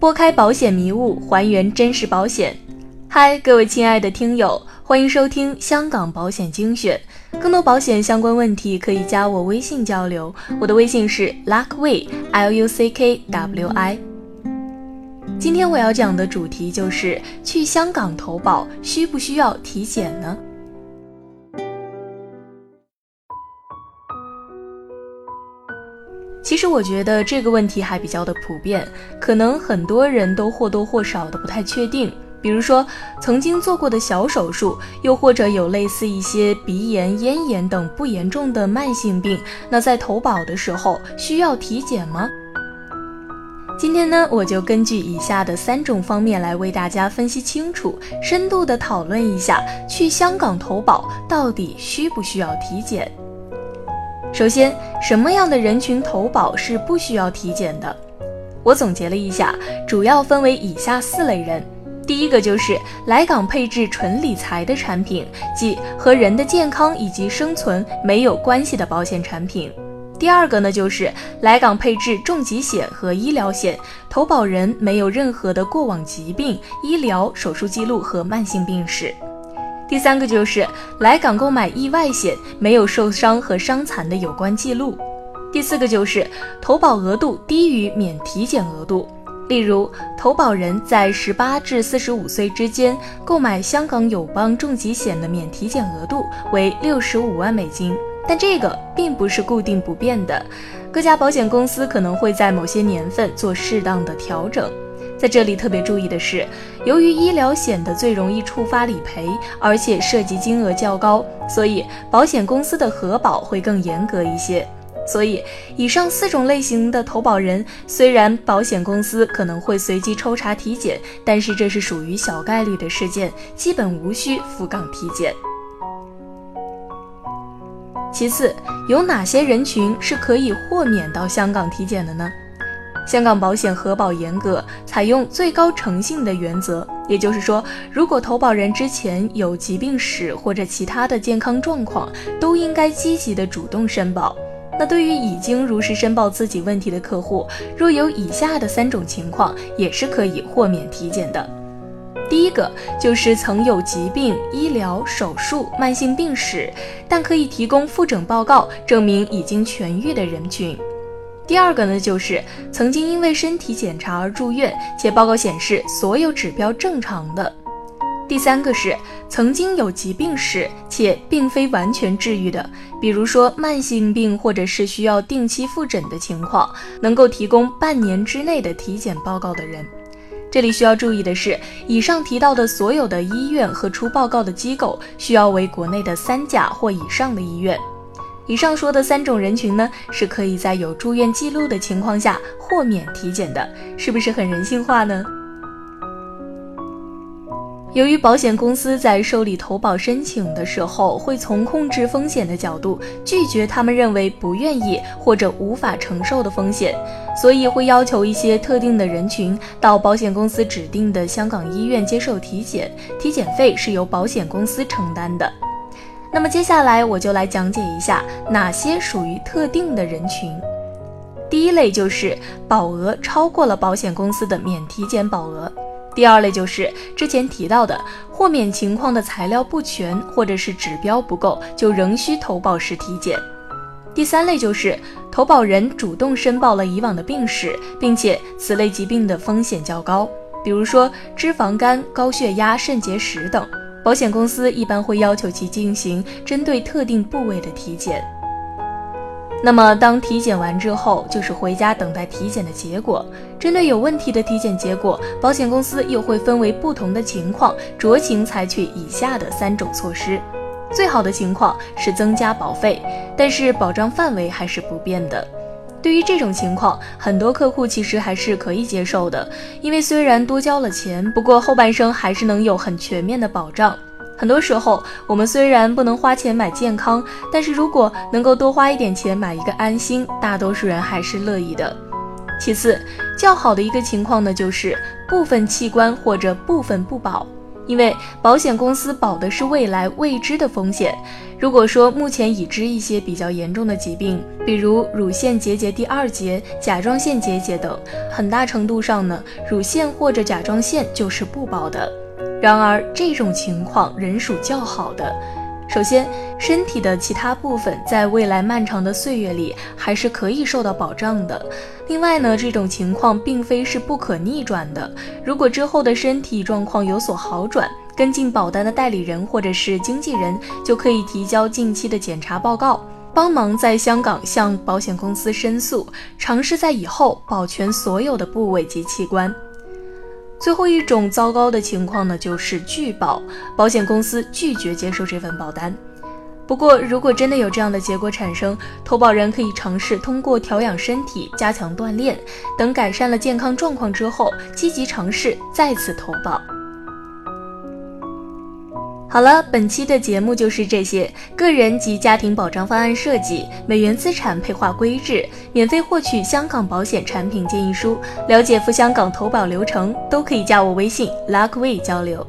拨开保险迷雾，还原真实保险。嗨，各位亲爱的听友，欢迎收听香港保险精选。更多保险相关问题可以加我微信交流，我的微信是 luckway，l u c k w i。今天我要讲的主题就是去香港投保需不需要体检呢？实我觉得这个问题还比较的普遍，可能很多人都或多或少的不太确定。比如说曾经做过的小手术，又或者有类似一些鼻炎、咽炎等不严重的慢性病，那在投保的时候需要体检吗？今天呢，我就根据以下的三种方面来为大家分析清楚，深度的讨论一下去香港投保到底需不需要体检。首先，什么样的人群投保是不需要体检的？我总结了一下，主要分为以下四类人。第一个就是来港配置纯理财的产品，即和人的健康以及生存没有关系的保险产品。第二个呢，就是来港配置重疾险和医疗险，投保人没有任何的过往疾病、医疗手术记录和慢性病史。第三个就是来港购买意外险，没有受伤和伤残的有关记录。第四个就是投保额度低于免体检额度。例如，投保人在十八至四十五岁之间购买香港友邦重疾险的免体检额度为六十五万美金，但这个并不是固定不变的，各家保险公司可能会在某些年份做适当的调整。在这里特别注意的是，由于医疗险的最容易触发理赔，而且涉及金额较高，所以保险公司的核保会更严格一些。所以，以上四种类型的投保人，虽然保险公司可能会随机抽查体检，但是这是属于小概率的事件，基本无需赴港体检。其次，有哪些人群是可以豁免到香港体检的呢？香港保险核保严格，采用最高诚信的原则，也就是说，如果投保人之前有疾病史或者其他的健康状况，都应该积极的主动申报。那对于已经如实申报自己问题的客户，若有以下的三种情况，也是可以豁免体检的。第一个就是曾有疾病、医疗、手术、慢性病史，但可以提供复诊报告证明已经痊愈的人群。第二个呢，就是曾经因为身体检查而住院，且报告显示所有指标正常的。第三个是曾经有疾病史且并非完全治愈的，比如说慢性病或者是需要定期复诊的情况，能够提供半年之内的体检报告的人。这里需要注意的是，以上提到的所有的医院和出报告的机构需要为国内的三甲或以上的医院。以上说的三种人群呢，是可以在有住院记录的情况下豁免体检的，是不是很人性化呢？由于保险公司在受理投保申请的时候，会从控制风险的角度拒绝他们认为不愿意或者无法承受的风险，所以会要求一些特定的人群到保险公司指定的香港医院接受体检，体检费是由保险公司承担的。那么接下来我就来讲解一下哪些属于特定的人群。第一类就是保额超过了保险公司的免体检保额。第二类就是之前提到的豁免情况的材料不全或者是指标不够，就仍需投保时体检。第三类就是投保人主动申报了以往的病史，并且此类疾病的风险较高，比如说脂肪肝、高血压、肾结石等，保险公司一般会要求其进行针对特定部位的体检。那么，当体检完之后，就是回家等待体检的结果。针对有问题的体检结果，保险公司又会分为不同的情况，酌情采取以下的三种措施。最好的情况是增加保费，但是保障范围还是不变的。对于这种情况，很多客户其实还是可以接受的，因为虽然多交了钱，不过后半生还是能有很全面的保障。很多时候，我们虽然不能花钱买健康，但是如果能够多花一点钱买一个安心，大多数人还是乐意的。其次，较好的一个情况呢，就是部分器官或者部分不保，因为保险公司保的是未来未知的风险。如果说目前已知一些比较严重的疾病，比如乳腺结节第二节、甲状腺结节等，很大程度上呢，乳腺或者甲状腺就是不保的。然而这种情况人属较好的。首先，身体的其他部分在未来漫长的岁月里还是可以受到保障的。另外呢，这种情况并非是不可逆转的。如果之后的身体状况有所好转，跟进保单的代理人或者是经纪人就可以提交近期的检查报告，帮忙在香港向保险公司申诉，尝试在以后保全所有的部位及器官。最后一种糟糕的情况呢，就是拒保，保险公司拒绝接受这份保单。不过，如果真的有这样的结果产生，投保人可以尝试通过调养身体、加强锻炼等改善了健康状况之后，积极尝试再次投保。好了，本期的节目就是这些。个人及家庭保障方案设计，美元资产配划规制，免费获取香港保险产品建议书，了解赴香港投保流程，都可以加我微信 Luckway 交流。